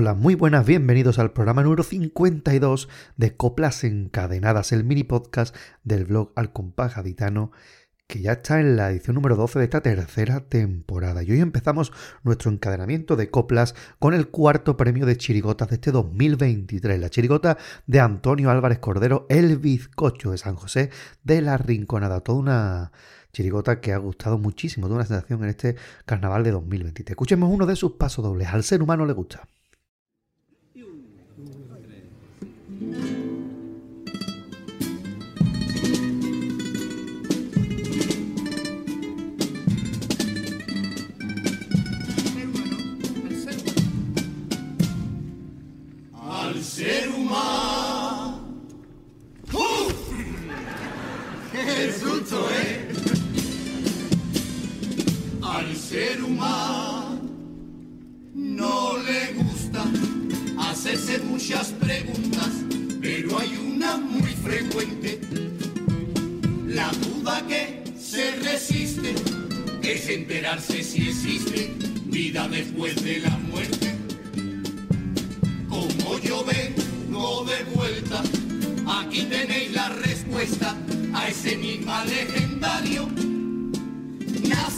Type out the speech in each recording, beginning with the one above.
Hola, muy buenas, bienvenidos al programa número 52 de Coplas Encadenadas, el mini podcast del blog Al Compás Gaditano, que ya está en la edición número 12 de esta tercera temporada. Y hoy empezamos nuestro encadenamiento de coplas con el cuarto premio de chirigotas de este 2023, la chirigota de Antonio Álvarez Cordero, el bizcocho de San José de la Rinconada. Toda una chirigota que ha gustado muchísimo, toda una sensación en este carnaval de 2023. Escuchemos uno de sus pasos dobles. Al ser humano le gusta. Al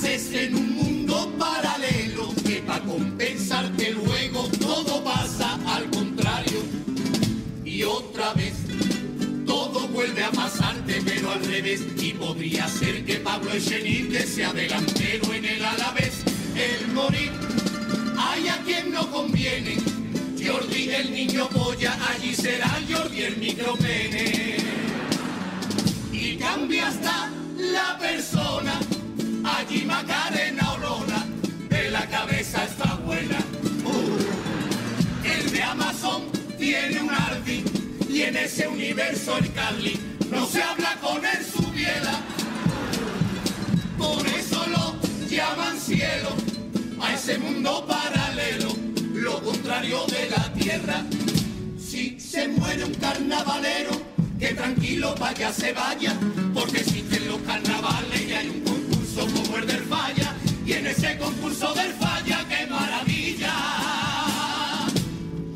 Naces en un mundo paralelo que para compensarte luego todo pasa al contrario. Y otra vez todo vuelve a pasarte pero al revés. Y podría ser que Pablo Echenique sea delantero en el Alavés. El morir hay a quien no conviene Jordi el niño polla, allí será Jordi el micropene. Y cambia hasta la persona, allí Macarena Aurora, de la cabeza está buena. Uh, el de Amazon tiene un Ardi, y en ese universo el Carly no se habla con él su biela. Por eso lo llaman cielo, a ese mundo paralelo lo contrario de la tierra. Si se muere un carnavalero, que tranquilo vaya se vaya, porque existen los carnavales y hay un concurso como el del falla, y en ese concurso del falla, qué maravilla.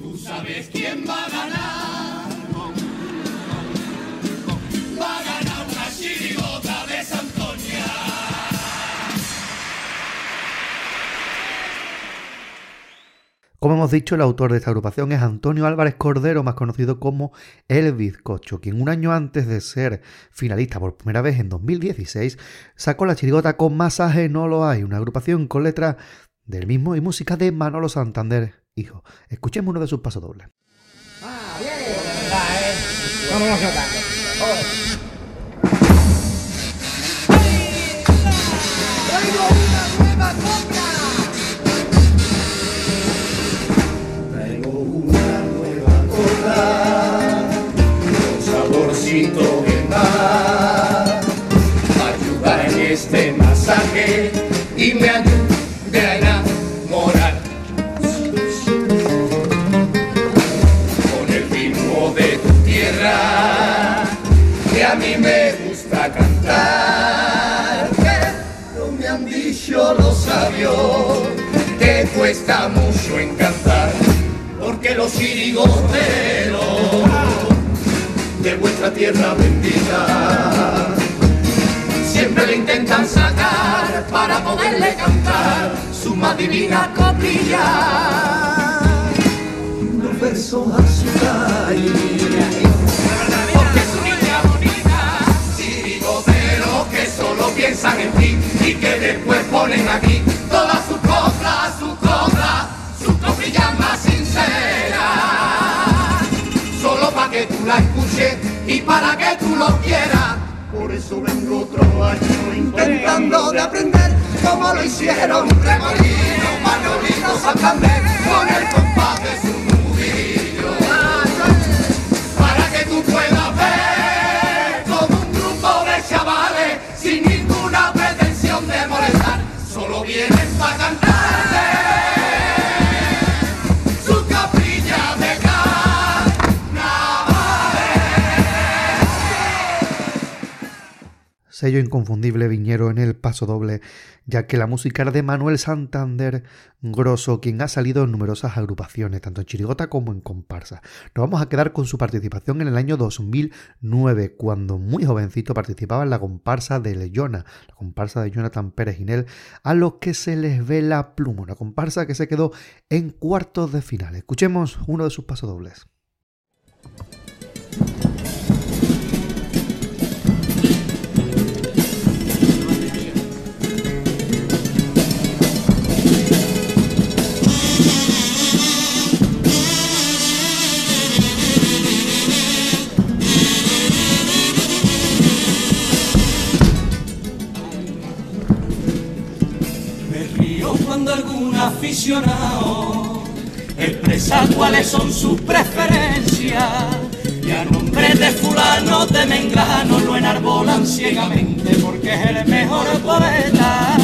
Tú sabes quién va a ganar. Como hemos dicho, el autor de esta agrupación es Antonio Álvarez Cordero, más conocido como El Bizcocho, quien un año antes de ser finalista por primera vez en 2016, sacó la chirigota con Masaje No Lo Hay, una agrupación con letras del mismo y música de Manolo Santander, hijo. Escuchemos uno de sus pasodobles. Ah, bien. Vamos a. Traigo una nueva cola con saborcito de mar. Ayuda en este masaje y me ayude a enamorar. Con el ritmo de tu tierra que a mí me gusta cantar. Pero me han dicho los sabios que cuesta mucho encantar, porque los chirigoteros de vuestra tierra bendita siempre le intentan sacar para poderle cantar su más divina coplilla. Los versos a su calle, que solo piensan en ti y que después ponen aquí todas sus solo para que tú la escuches y para que tú lo quieras. Por eso vengo otro año intentando de aprender cómo lo hicieron Remolino, Manolito, Santander con el sello inconfundible viñero en el paso doble, ya que la música de Manuel Santander Grosso, quien ha salido en numerosas agrupaciones, tanto en chirigota como en comparsa. Nos vamos a quedar con su participación en el año 2009, cuando muy jovencito participaba en la comparsa de Leyona, la comparsa de Jonathan Pérez Ginel, a los que se les ve la pluma, una comparsa que se quedó en cuartos de final. Escuchemos uno de sus pasodobles. Aficionado expresa cuáles son sus preferencias. Y a nombre de fulano de mengano lo enarbolan ciegamente porque es el mejor poeta.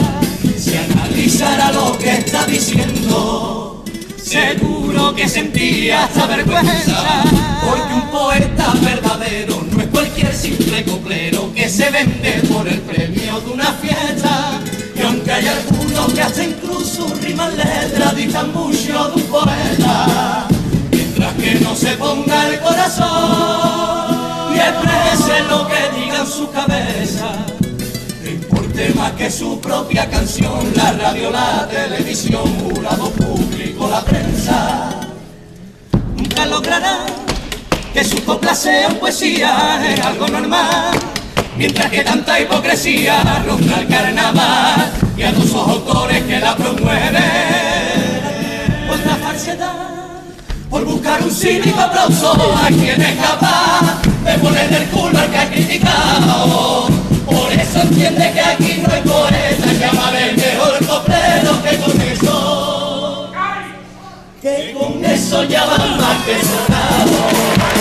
Si analizara lo que está diciendo, seguro que sentía esta vergüenza, porque un poeta verdadero no es cualquier simple coplero que se vende por el premio de una fiesta. Aunque hay algunos que hasta incluso riman letras, dictan mucho de un poeta, mientras que no se ponga el corazón y exprese lo que diga en su cabeza. No importe más que su propia canción, la radio, la televisión, jurado público, la prensa, nunca logrará que su copla sea poesía, es algo normal mientras que tanta hipocresía ronda el carnaval y a los autores que la promueven. Pues la falsedad, por buscar un cínico aplauso a quien es capaz de poner el culo al que ha criticado. Por eso entiende que aquí no hay poeta que amable mejor coplero que con eso. Que con eso ya va más que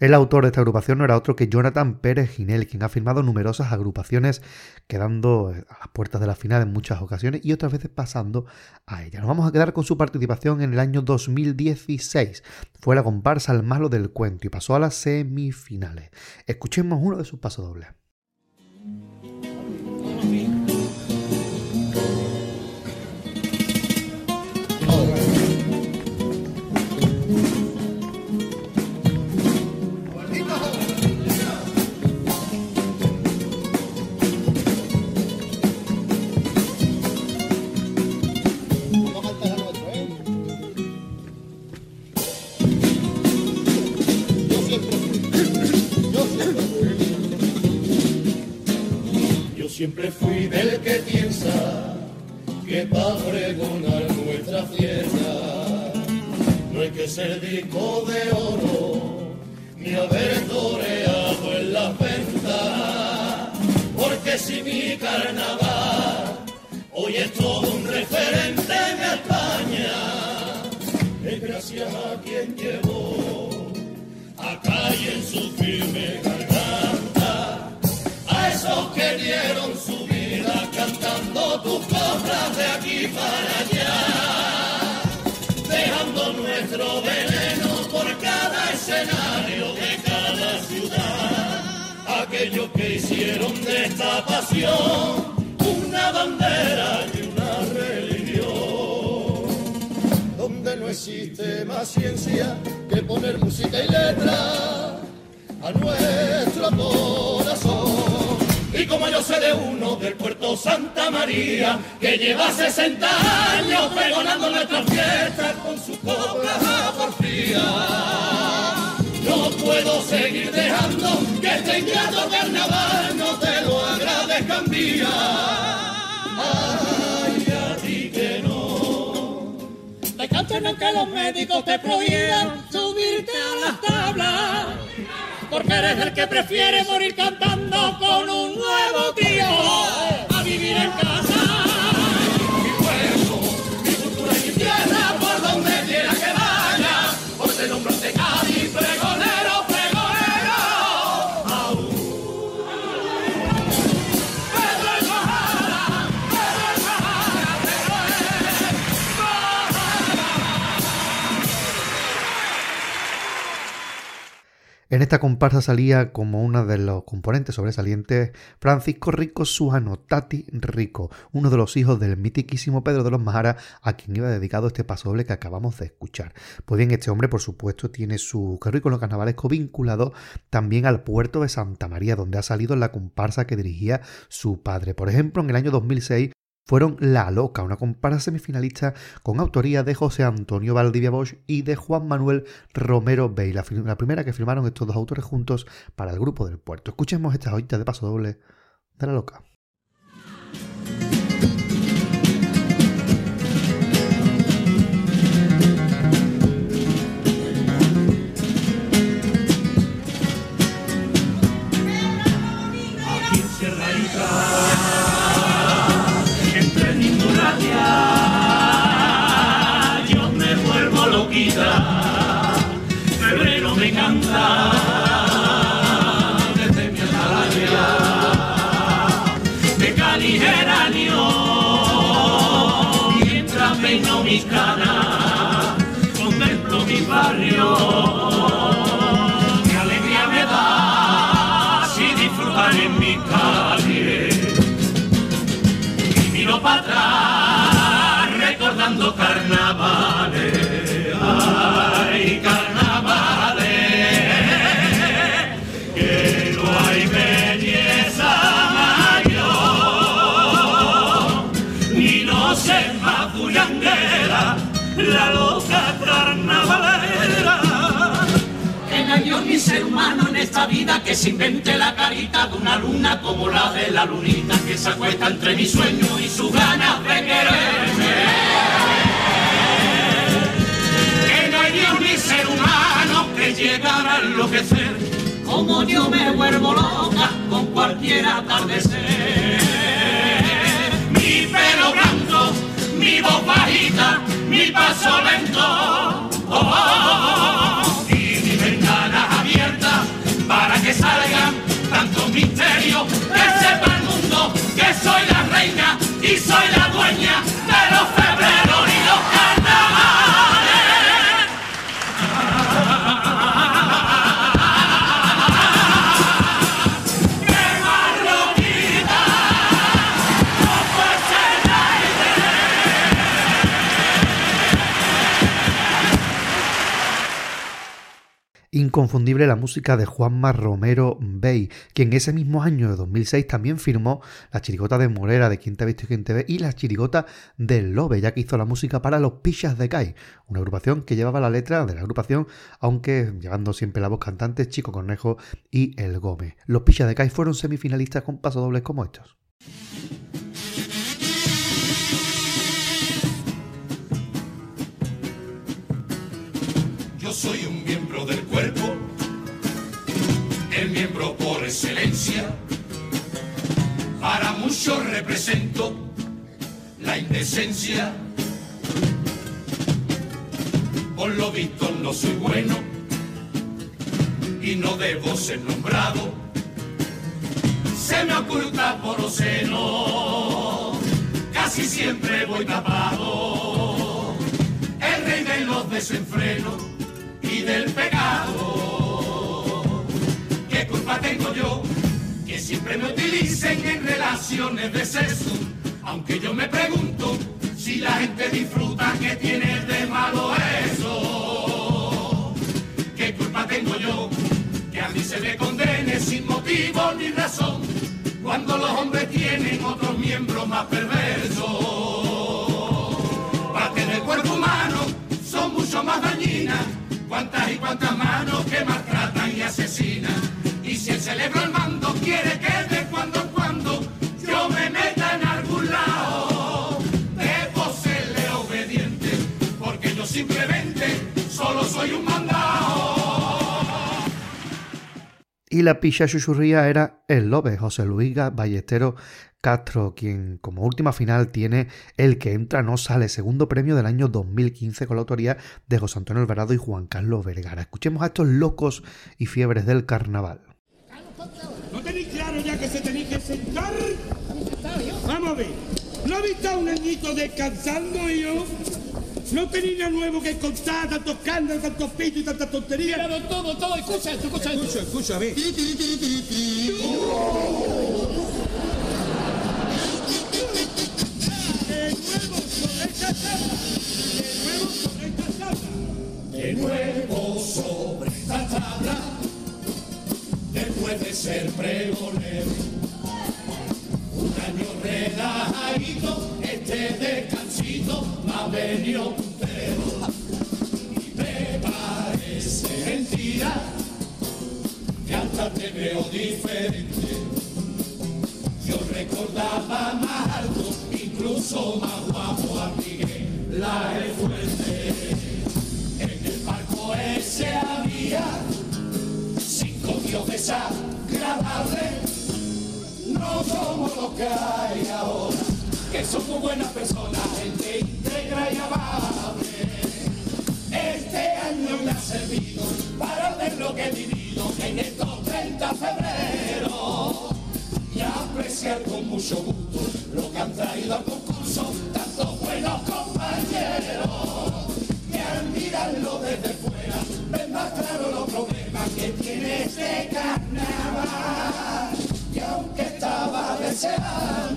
El autor de esta agrupación no era otro que Jonathan Pérez Ginel, quien ha firmado numerosas agrupaciones, quedando a las puertas de la final en muchas ocasiones y otras veces pasando a ella. Nos vamos a quedar con su participación en el año 2016. Fue la comparsa al malo del cuento y pasó a las semifinales. Escuchemos uno de sus pasodobles. Gracias a quien llevó a calle en su firme que dieron su vida cantando tus coplas de aquí para allá, dejando nuestro veneno por cada escenario de cada ciudad. Aquellos que hicieron de esta pasión una bandera y existe más ciencia que poner música y letra a nuestro corazón. Y como yo sé de uno del puerto Santa María, que lleva 60 años pregonando nuestras fiestas con su copa porfía. No puedo seguir dejando que este ingrato carnaval no te lo agradezcan día. Te cantan que los médicos te prohíban subirte a las tablas porque eres el que prefiere morir cantando con un nuevo tío En esta comparsa salía como uno de los componentes sobresalientes Francisco Rico Suano Tati Rico, uno de los hijos del mitiquísimo Pedro de los Majara, a quien iba dedicado este paso doble que acabamos de escuchar. Pues bien, este hombre, por supuesto, tiene su currículo carnavalesco vinculado también al puerto de Santa María, donde ha salido la comparsa que dirigía su padre. Por ejemplo, en el año 2006 fueron La Loca, una comparsa semifinalista con autoría de José Antonio Valdivia Bosch y de Juan Manuel Romero Bey, la, primera que firmaron estos dos autores juntos para el grupo del puerto. Escuchemos esta joyita de paso doble de La Loca. Humano en esta vida que se invente la carita de una luna como la de la lunita que se acuesta entre mi sueño y sus ganas de quererme. Que no hay Dios ni ser humano que llegara a enloquecer como yo me vuelvo loca con cualquier atardecer. Mi pelo blanco, mi voz bajita, mi paso lento oh, y mis soy la inconfundible la música de Juanma Romero Bey, quien ese mismo año de 2006 también firmó la chirigota de Morera de Quien te y quien te y la chirigota del Lobe, ya que hizo la música para los Pichas de Kai, una agrupación que llevaba la letra de la agrupación, aunque llevando siempre la voz cantante Chico Cornejo y El Gómez. Los Pichas de Kai fueron semifinalistas con pasodobles como estos. Excelencia. Para muchos represento la indecencia. Por lo visto no soy bueno y no debo ser nombrado. Se me oculta por senos, casi siempre voy tapado. El rey de los desenfrenos y del pecado. ¿Qué culpa tengo yo que siempre me utilicen en relaciones de sexo? Aunque yo me pregunto si la gente disfruta, ¿qué tiene de malo eso? ¿Qué culpa tengo yo que a mí se me condene sin motivo ni razón? Cuando los hombres tienen otros miembros más perversos. Parte del cuerpo humano son mucho más dañinas cuántas y cuántas manos que maltratan y asesinan. Si el mando quiere que de cuando en cuando yo me meta en algún lado, debo serle obediente, porque yo simplemente solo soy un mandado. Y la picha chuchurría era el Lobe, José Luis Ballestero Castro, quien como última final tiene El que entra no sale, segundo premio del año 2015 con la autoría de José Antonio Alvarado y Juan Carlos Vergara. Escuchemos a estos locos y fiebres del carnaval. ¿No tenéis claro ya que se tenéis que sentar? Vamos a ver. ¿No habéis estado un añito descansando yo? No tenéis nada nuevo que contar, tantos escándalos, tantos pitos y tantas tonterías. Mira, todo, todo, escucha esto, escucha esto. Escucha, escucha, a ver. De nuevo sobre esta tabla. De nuevo sobre después de ser pregonero, un año relajadito, este descansito me ha venido puntero. Y me parece mentira que hasta te veo diferente. Yo recordaba más alto, incluso más guapo a Miguel, la fuerte. En el barco ese había cinco dioses agradables, no como lo que hay ahora, que son muy buenas personas, gente íntegra y amable. Este año me ha servido para ver lo que he vivido en estos 30 febrero. Y apreciar con mucho gusto lo que han traído al concurso Yeah.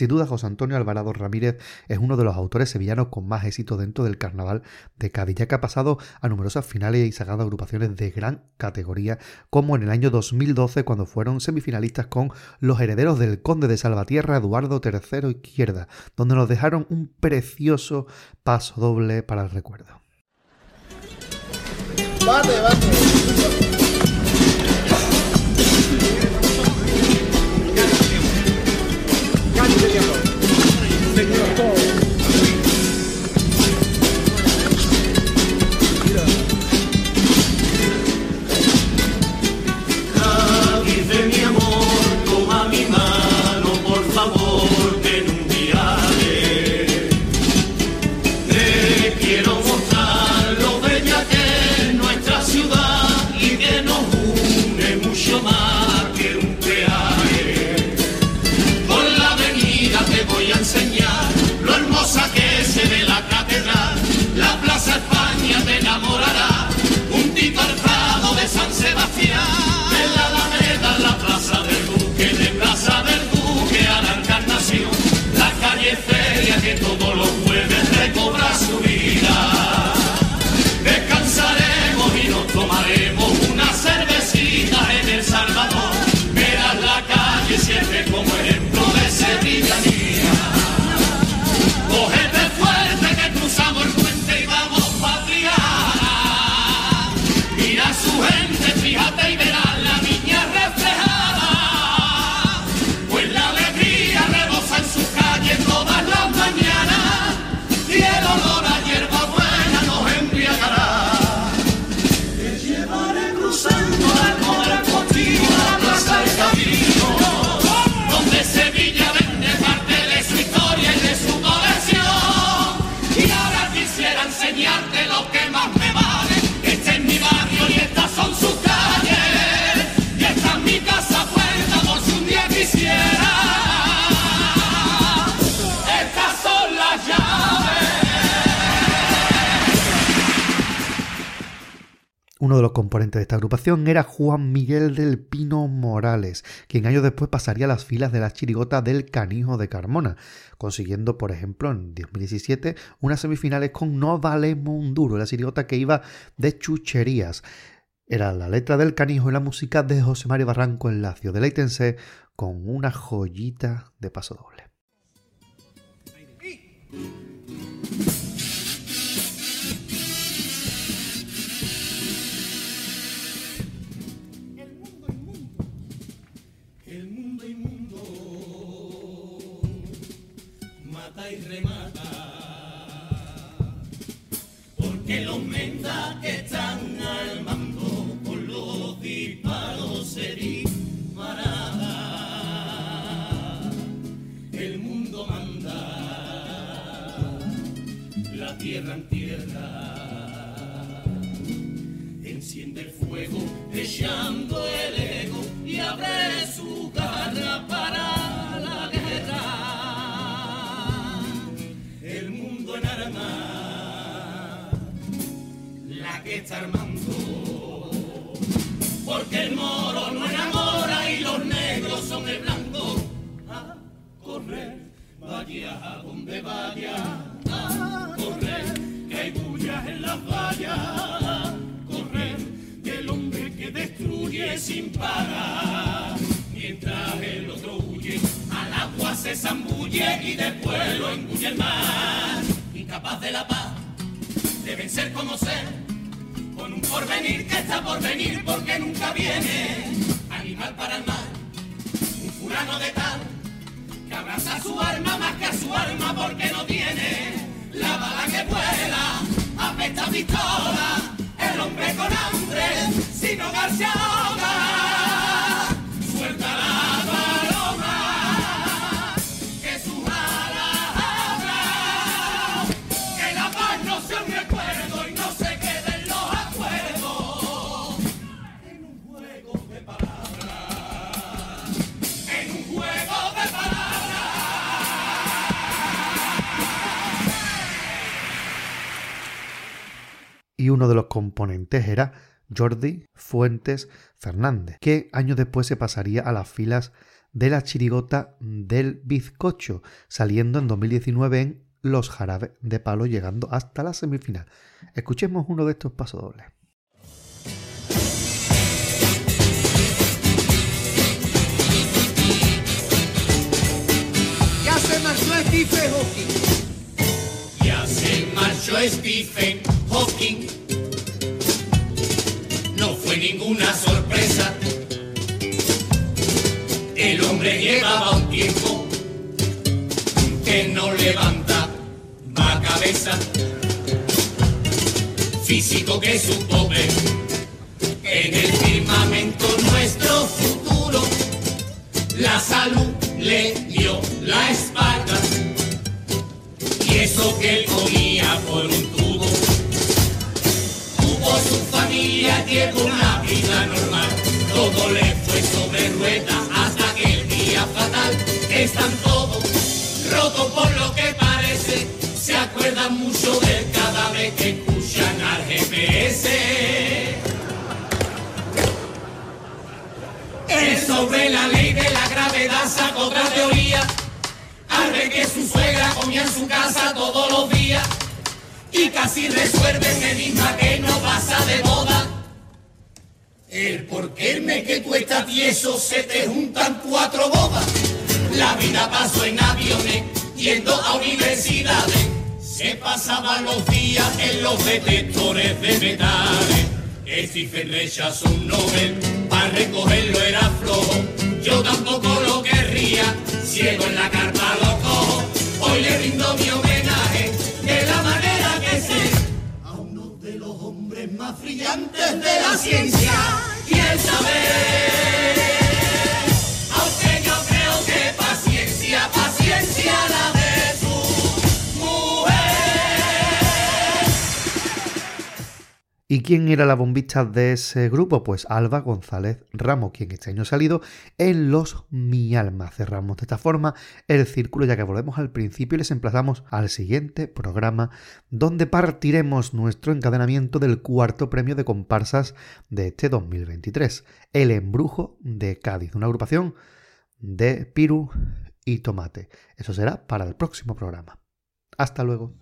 Sin duda, José Antonio Alvarado Ramírez es uno de los autores sevillanos con más éxito dentro del carnaval de Cádiz, ya que ha pasado a numerosas finales y sacado agrupaciones de gran categoría, como en el año 2012 cuando fueron semifinalistas con los herederos del conde de Salvatierra, Eduardo III Izquierda, donde nos dejaron un precioso paso doble para el recuerdo. Bate, bate. Uno de los componentes de esta agrupación era Juan Miguel del Pino Morales, quien años después pasaría a las filas de la chirigota del Canijo de Carmona, consiguiendo, por ejemplo, en 2017 unas semifinales con No Valemos un la chirigota que iba de chucherías. Era la letra del Canijo y la música de José Mario Barranco en Lacio. Deleítense con una joyita de paso doble. Sin parar. Mientras el otro huye, al agua se zambulle y después lo engulle el mar. Incapaz de la paz, deben ser como ser con un porvenir que está por venir porque nunca viene. Animal para el mar, un fulano de tal, que abraza su alma más que a su alma porque no tiene la bala que vuela, apesta pistola, el hombre con hambre, sin hogar se ahoga. Y uno de los componentes era Jordi Fuentes Fernández, que años después se pasaría a las filas de la chirigota del bizcocho, saliendo en 2019 en Los Jarabes de Palo, llegando hasta la semifinal. Escuchemos uno de estos pasodobles. Ya se marchó Stephen Hawking. Ya se marchó Stephen No fue ninguna sorpresa. El hombre llevaba un tiempo que no levanta va cabeza. Físico que supo ver en el firmamento nuestro futuro. La salud le dio la espalda y eso que él comía llevó una vida normal, todo le fue sobre ruedas hasta que el día fatal están todos rotos por lo que parece, se acuerdan mucho de él cada vez que escuchan al GPS. Él sobre la ley de la gravedad sacó otra teoría. Al ver que su suegra comía en su casa todos los días. Y casi resuelve el enigma que no pasa de moda. El por qué me que tú estás tieso se te juntan cuatro bodas. La vida pasó en aviones, yendo a universidades. Se pasaban los días en los detectores de metales. Stephen rechazó un Nobel, para recogerlo era flojo. Yo tampoco lo querría, ciego en la carta lo cojo. Hoy le rindo mi homenaje más brillantes de la ciencia y el saber. ¿Y quién era la bombista de ese grupo? Pues Alba González Ramos, quien este año ha salido en Los Mi Alma. Cerramos de esta forma el círculo ya que volvemos al principio y les emplazamos al siguiente programa donde partiremos nuestro encadenamiento del cuarto premio de comparsas de este 2023, El Embrujo de Cádiz, una agrupación de Piru y Tomate. Eso será para el próximo programa. Hasta luego.